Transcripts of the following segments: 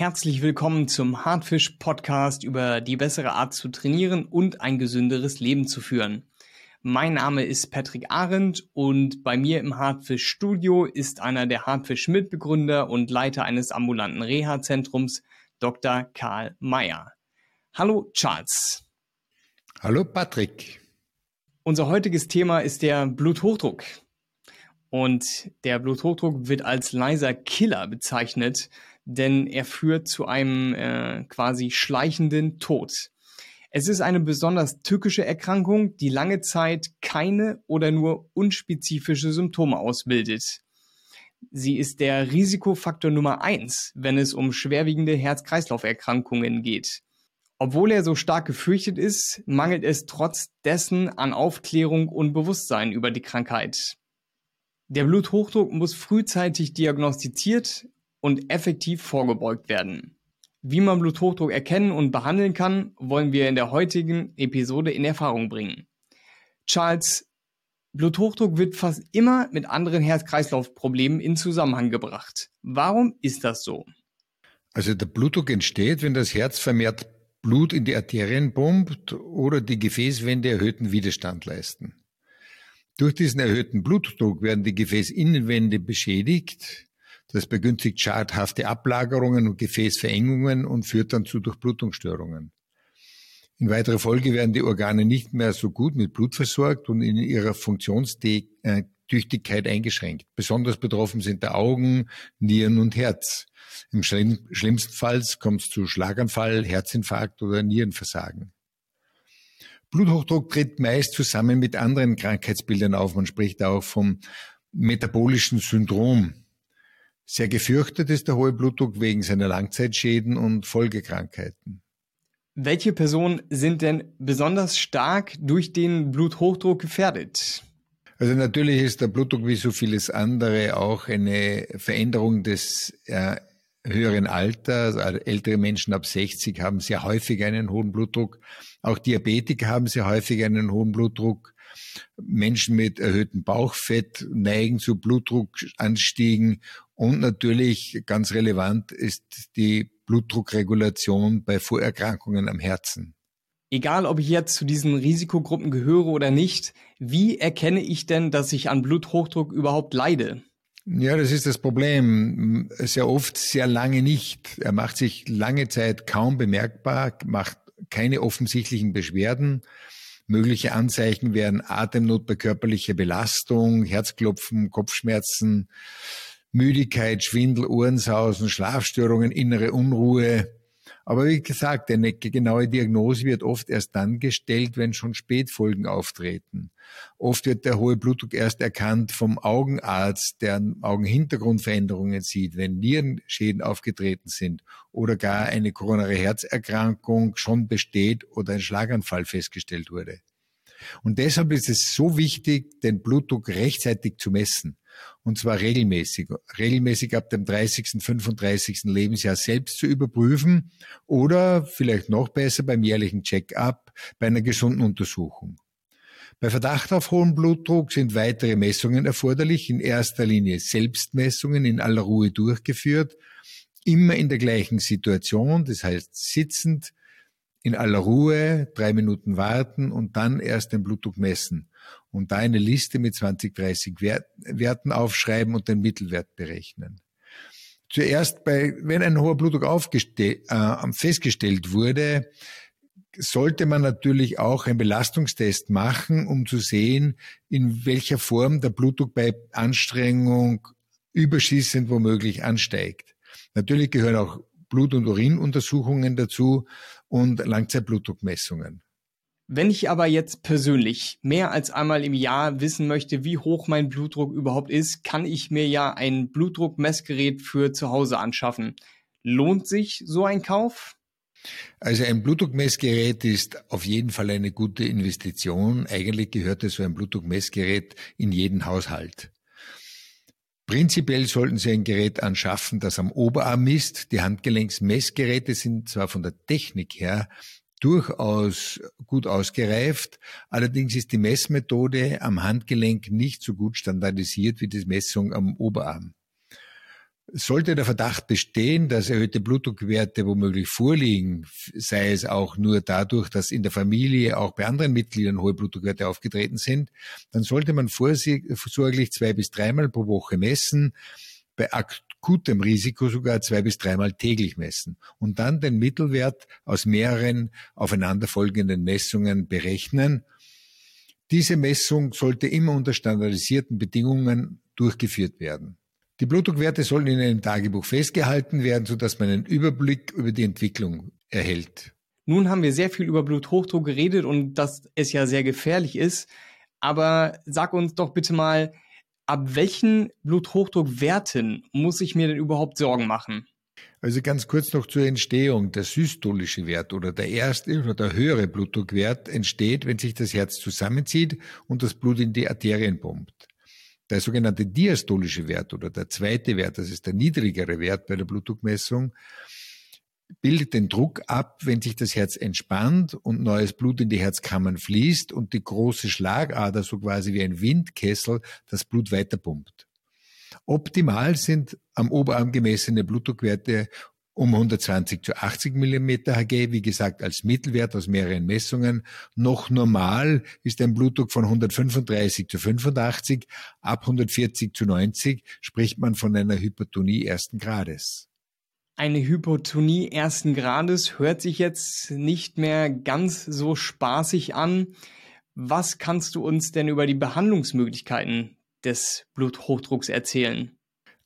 Herzlich willkommen zum Hartfisch Podcast über die bessere Art zu trainieren und ein gesünderes Leben zu führen. Mein Name ist Patrick Arendt und bei mir im Hartfisch Studio ist einer der Hartfisch Mitbegründer und Leiter eines ambulanten Reha-Zentrums, Dr. Karl Mayer. Hallo Charles. Hallo Patrick. Unser heutiges Thema ist der Bluthochdruck. Und der Bluthochdruck wird als leiser Killer bezeichnet, denn er führt zu einem äh, quasi schleichenden Tod. Es ist eine besonders tückische Erkrankung, die lange Zeit keine oder nur unspezifische Symptome ausbildet. Sie ist der Risikofaktor Nummer eins, wenn es um schwerwiegende Herz-Kreislauf-Erkrankungen geht. Obwohl er so stark gefürchtet ist, mangelt es trotz dessen an Aufklärung und Bewusstsein über die Krankheit. Der Bluthochdruck muss frühzeitig diagnostiziert und effektiv vorgebeugt werden. Wie man Bluthochdruck erkennen und behandeln kann, wollen wir in der heutigen Episode in Erfahrung bringen. Charles, Bluthochdruck wird fast immer mit anderen Herz-Kreislauf-Problemen in Zusammenhang gebracht. Warum ist das so? Also der Blutdruck entsteht, wenn das Herz vermehrt Blut in die Arterien pumpt oder die Gefäßwände erhöhten Widerstand leisten. Durch diesen erhöhten Blutdruck werden die Gefäßinnenwände beschädigt, das begünstigt schadhafte Ablagerungen und Gefäßverengungen und führt dann zu Durchblutungsstörungen. In weiterer Folge werden die Organe nicht mehr so gut mit Blut versorgt und in ihrer Funktionstüchtigkeit eingeschränkt. Besonders betroffen sind der Augen, Nieren und Herz. Im schlimmsten Fall kommt es zu Schlaganfall, Herzinfarkt oder Nierenversagen. Bluthochdruck tritt meist zusammen mit anderen Krankheitsbildern auf. Man spricht auch vom metabolischen Syndrom. Sehr gefürchtet ist der hohe Blutdruck wegen seiner Langzeitschäden und Folgekrankheiten. Welche Personen sind denn besonders stark durch den Bluthochdruck gefährdet? Also natürlich ist der Blutdruck wie so vieles andere auch eine Veränderung des äh, höheren Alters. Also ältere Menschen ab 60 haben sehr häufig einen hohen Blutdruck. Auch Diabetiker haben sehr häufig einen hohen Blutdruck. Menschen mit erhöhtem Bauchfett neigen zu Blutdruckanstiegen und natürlich ganz relevant ist die Blutdruckregulation bei Vorerkrankungen am Herzen. Egal, ob ich jetzt zu diesen Risikogruppen gehöre oder nicht, wie erkenne ich denn, dass ich an Bluthochdruck überhaupt leide? Ja, das ist das Problem. Sehr oft, sehr lange nicht. Er macht sich lange Zeit kaum bemerkbar, macht keine offensichtlichen Beschwerden. Mögliche Anzeichen wären Atemnot bei körperlicher Belastung, Herzklopfen, Kopfschmerzen, Müdigkeit, Schwindel, Ohrensausen, Schlafstörungen, innere Unruhe. Aber wie gesagt, eine genaue Diagnose wird oft erst dann gestellt, wenn schon Spätfolgen auftreten. Oft wird der hohe Blutdruck erst erkannt vom Augenarzt, der Augenhintergrundveränderungen sieht, wenn Nierenschäden aufgetreten sind oder gar eine koronare Herzerkrankung schon besteht oder ein Schlaganfall festgestellt wurde. Und deshalb ist es so wichtig, den Blutdruck rechtzeitig zu messen. Und zwar regelmäßig. Regelmäßig ab dem 30., 35. Lebensjahr selbst zu überprüfen oder vielleicht noch besser beim jährlichen Check-up bei einer gesunden Untersuchung. Bei Verdacht auf hohen Blutdruck sind weitere Messungen erforderlich, in erster Linie Selbstmessungen in aller Ruhe durchgeführt, immer in der gleichen Situation, das heißt sitzend, in aller Ruhe, drei Minuten warten und dann erst den Blutdruck messen und da eine Liste mit 20, 30 Werten aufschreiben und den Mittelwert berechnen. Zuerst bei, wenn ein hoher Blutdruck äh, festgestellt wurde, sollte man natürlich auch einen Belastungstest machen, um zu sehen, in welcher Form der Blutdruck bei Anstrengung überschießend womöglich ansteigt. Natürlich gehören auch Blut- und Urinuntersuchungen dazu und Langzeitblutdruckmessungen. Wenn ich aber jetzt persönlich mehr als einmal im Jahr wissen möchte, wie hoch mein Blutdruck überhaupt ist, kann ich mir ja ein Blutdruckmessgerät für zu Hause anschaffen. Lohnt sich so ein Kauf? Also ein Blutdruckmessgerät ist auf jeden Fall eine gute Investition. Eigentlich gehörte so ein Blutdruckmessgerät in jeden Haushalt. Prinzipiell sollten Sie ein Gerät anschaffen, das am Oberarm misst. Die Handgelenksmessgeräte sind zwar von der Technik her durchaus gut ausgereift. Allerdings ist die Messmethode am Handgelenk nicht so gut standardisiert wie die Messung am Oberarm. Sollte der Verdacht bestehen, dass erhöhte Blutdruckwerte womöglich vorliegen, sei es auch nur dadurch, dass in der Familie auch bei anderen Mitgliedern hohe Blutdruckwerte aufgetreten sind, dann sollte man vorsorglich zwei bis dreimal pro Woche messen, bei akutem Risiko sogar zwei bis dreimal täglich messen und dann den Mittelwert aus mehreren aufeinanderfolgenden Messungen berechnen. Diese Messung sollte immer unter standardisierten Bedingungen durchgeführt werden. Die Blutdruckwerte sollen in einem Tagebuch festgehalten werden, sodass man einen Überblick über die Entwicklung erhält. Nun haben wir sehr viel über Bluthochdruck geredet und dass es ja sehr gefährlich ist. Aber sag uns doch bitte mal, ab welchen Bluthochdruckwerten muss ich mir denn überhaupt Sorgen machen? Also ganz kurz noch zur Entstehung. Der systolische Wert oder der erste oder der höhere Blutdruckwert entsteht, wenn sich das Herz zusammenzieht und das Blut in die Arterien pumpt. Der sogenannte diastolische Wert oder der zweite Wert, das ist der niedrigere Wert bei der Blutdruckmessung, bildet den Druck ab, wenn sich das Herz entspannt und neues Blut in die Herzkammern fließt und die große Schlagader so quasi wie ein Windkessel das Blut weiterpumpt. Optimal sind am Oberarm gemessene Blutdruckwerte um 120 zu 80 Millimeter Hg, wie gesagt, als Mittelwert aus mehreren Messungen. Noch normal ist ein Blutdruck von 135 zu 85, ab 140 zu 90 spricht man von einer Hypertonie ersten Grades. Eine Hypotonie ersten Grades hört sich jetzt nicht mehr ganz so spaßig an. Was kannst du uns denn über die Behandlungsmöglichkeiten des Bluthochdrucks erzählen?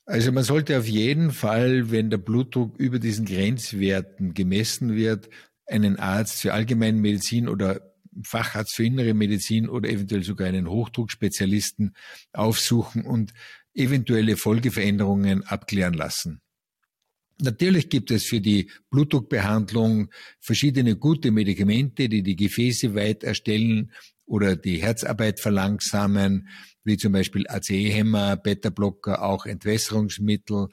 Also man sollte auf jeden Fall, wenn der Blutdruck über diesen Grenzwerten gemessen wird, einen Arzt für Allgemeinmedizin oder Facharzt für innere Medizin oder eventuell sogar einen Hochdruckspezialisten aufsuchen und eventuelle Folgeveränderungen abklären lassen. Natürlich gibt es für die Blutdruckbehandlung verschiedene gute Medikamente, die die Gefäße weit erstellen oder die Herzarbeit verlangsamen wie zum Beispiel ACE-Hämmer, Beta-Blocker, auch Entwässerungsmittel.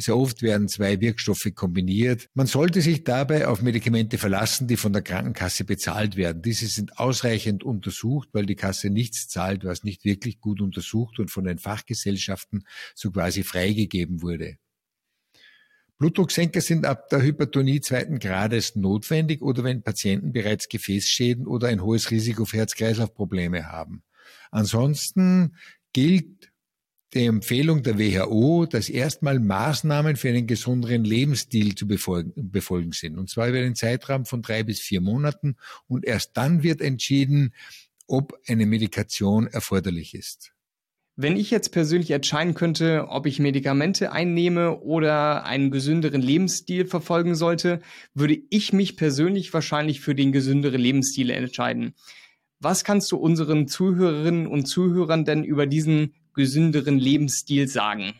Sehr oft werden zwei Wirkstoffe kombiniert. Man sollte sich dabei auf Medikamente verlassen, die von der Krankenkasse bezahlt werden. Diese sind ausreichend untersucht, weil die Kasse nichts zahlt, was nicht wirklich gut untersucht und von den Fachgesellschaften so quasi freigegeben wurde. Blutdrucksenker sind ab der Hypertonie zweiten Grades notwendig oder wenn Patienten bereits Gefäßschäden oder ein hohes Risiko für Herz-Kreislauf-Probleme haben. Ansonsten gilt die Empfehlung der WHO, dass erstmal Maßnahmen für einen gesunderen Lebensstil zu befolgen, befolgen sind. Und zwar über den Zeitraum von drei bis vier Monaten. Und erst dann wird entschieden, ob eine Medikation erforderlich ist. Wenn ich jetzt persönlich entscheiden könnte, ob ich Medikamente einnehme oder einen gesünderen Lebensstil verfolgen sollte, würde ich mich persönlich wahrscheinlich für den gesünderen Lebensstil entscheiden. Was kannst du unseren Zuhörerinnen und Zuhörern denn über diesen gesünderen Lebensstil sagen?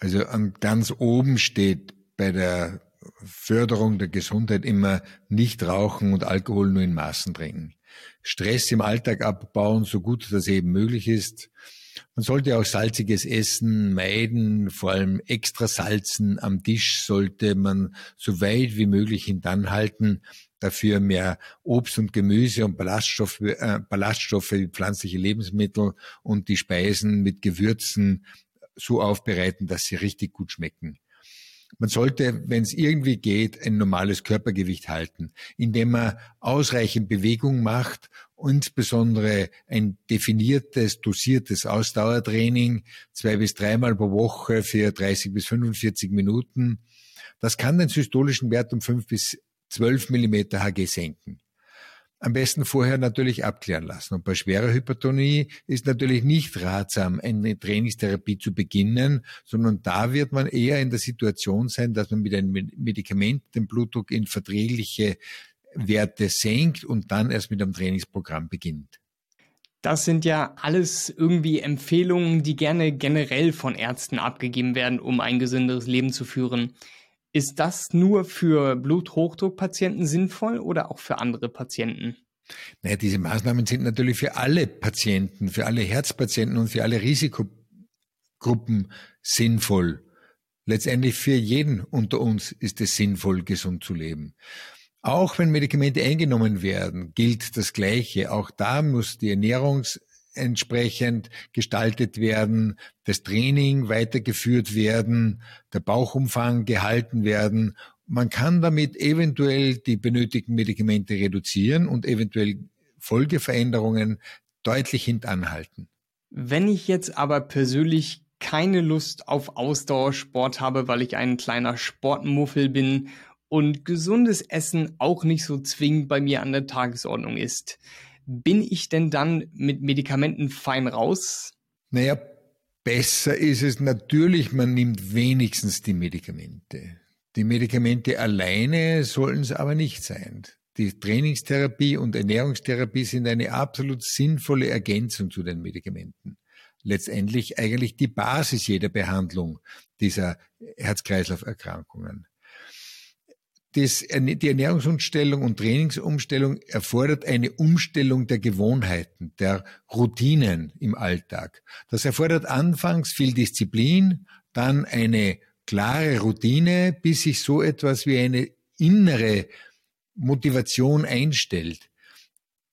Also an ganz oben steht bei der Förderung der Gesundheit immer nicht rauchen und Alkohol nur in Maßen trinken. Stress im Alltag abbauen, so gut das eben möglich ist. Man sollte auch salziges Essen meiden, vor allem extra Salzen am Tisch sollte man so weit wie möglich hintanhalten, dafür mehr Obst und Gemüse und Ballaststoffe, äh, Ballaststoffe wie pflanzliche Lebensmittel und die Speisen mit Gewürzen so aufbereiten, dass sie richtig gut schmecken. Man sollte, wenn es irgendwie geht, ein normales Körpergewicht halten, indem man ausreichend Bewegung macht, insbesondere ein definiertes, dosiertes Ausdauertraining, zwei bis dreimal pro Woche für 30 bis 45 Minuten. Das kann den systolischen Wert um fünf bis 12 Millimeter Hg senken. Am besten vorher natürlich abklären lassen. Und bei schwerer Hypertonie ist natürlich nicht ratsam, eine Trainingstherapie zu beginnen, sondern da wird man eher in der Situation sein, dass man mit einem Medikament den Blutdruck in verträgliche Werte senkt und dann erst mit einem Trainingsprogramm beginnt. Das sind ja alles irgendwie Empfehlungen, die gerne generell von Ärzten abgegeben werden, um ein gesünderes Leben zu führen. Ist das nur für Bluthochdruckpatienten sinnvoll oder auch für andere Patienten? Naja, diese Maßnahmen sind natürlich für alle Patienten, für alle Herzpatienten und für alle Risikogruppen sinnvoll. Letztendlich für jeden unter uns ist es sinnvoll, gesund zu leben. Auch wenn Medikamente eingenommen werden, gilt das Gleiche. Auch da muss die Ernährungs entsprechend gestaltet werden, das Training weitergeführt werden, der Bauchumfang gehalten werden. Man kann damit eventuell die benötigten Medikamente reduzieren und eventuell Folgeveränderungen deutlich hintanhalten. Wenn ich jetzt aber persönlich keine Lust auf Ausdauersport habe, weil ich ein kleiner Sportmuffel bin und gesundes Essen auch nicht so zwingend bei mir an der Tagesordnung ist, bin ich denn dann mit Medikamenten fein raus? Naja, besser ist es natürlich, man nimmt wenigstens die Medikamente. Die Medikamente alleine sollen es aber nicht sein. Die Trainingstherapie und Ernährungstherapie sind eine absolut sinnvolle Ergänzung zu den Medikamenten. Letztendlich eigentlich die Basis jeder Behandlung dieser Herz-Kreislauf-Erkrankungen das, die Ernährungsumstellung und Trainingsumstellung erfordert eine Umstellung der Gewohnheiten, der Routinen im Alltag. Das erfordert anfangs viel Disziplin, dann eine klare Routine, bis sich so etwas wie eine innere Motivation einstellt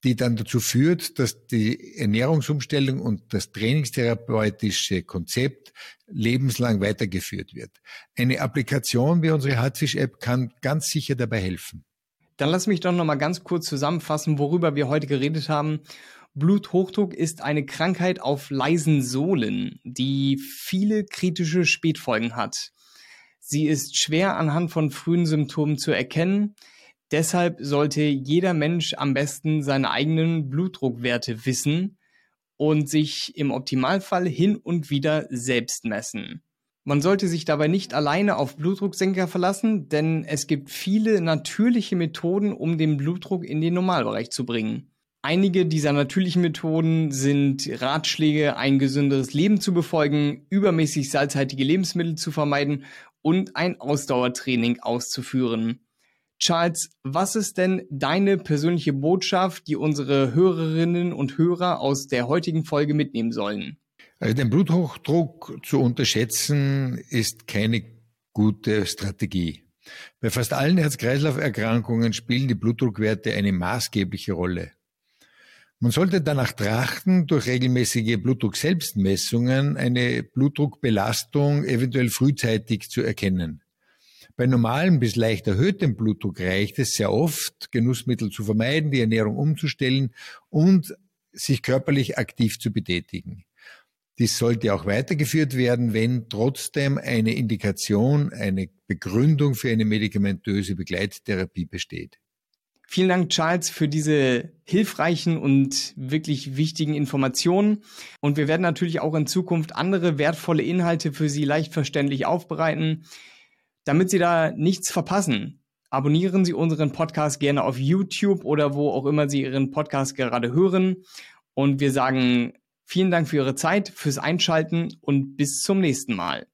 die dann dazu führt, dass die Ernährungsumstellung und das trainingstherapeutische Konzept lebenslang weitergeführt wird. Eine Applikation wie unsere Hartfisch-App kann ganz sicher dabei helfen. Dann lass mich doch noch mal ganz kurz zusammenfassen, worüber wir heute geredet haben. Bluthochdruck ist eine Krankheit auf leisen Sohlen, die viele kritische Spätfolgen hat. Sie ist schwer anhand von frühen Symptomen zu erkennen. Deshalb sollte jeder Mensch am besten seine eigenen Blutdruckwerte wissen und sich im Optimalfall hin und wieder selbst messen. Man sollte sich dabei nicht alleine auf Blutdrucksenker verlassen, denn es gibt viele natürliche Methoden, um den Blutdruck in den Normalbereich zu bringen. Einige dieser natürlichen Methoden sind Ratschläge, ein gesünderes Leben zu befolgen, übermäßig salzhaltige Lebensmittel zu vermeiden und ein Ausdauertraining auszuführen. Charles, was ist denn deine persönliche Botschaft, die unsere Hörerinnen und Hörer aus der heutigen Folge mitnehmen sollen? Also den Bluthochdruck zu unterschätzen ist keine gute Strategie. Bei fast allen Herz-Kreislauf-Erkrankungen spielen die Blutdruckwerte eine maßgebliche Rolle. Man sollte danach trachten, durch regelmäßige Blutdruck-Selbstmessungen eine Blutdruckbelastung eventuell frühzeitig zu erkennen. Bei normalem bis leicht erhöhtem Blutdruck reicht es sehr oft, Genussmittel zu vermeiden, die Ernährung umzustellen und sich körperlich aktiv zu betätigen. Dies sollte auch weitergeführt werden, wenn trotzdem eine Indikation, eine Begründung für eine medikamentöse Begleittherapie besteht. Vielen Dank, Charles, für diese hilfreichen und wirklich wichtigen Informationen. Und wir werden natürlich auch in Zukunft andere wertvolle Inhalte für Sie leicht verständlich aufbereiten. Damit Sie da nichts verpassen, abonnieren Sie unseren Podcast gerne auf YouTube oder wo auch immer Sie Ihren Podcast gerade hören. Und wir sagen vielen Dank für Ihre Zeit, fürs Einschalten und bis zum nächsten Mal.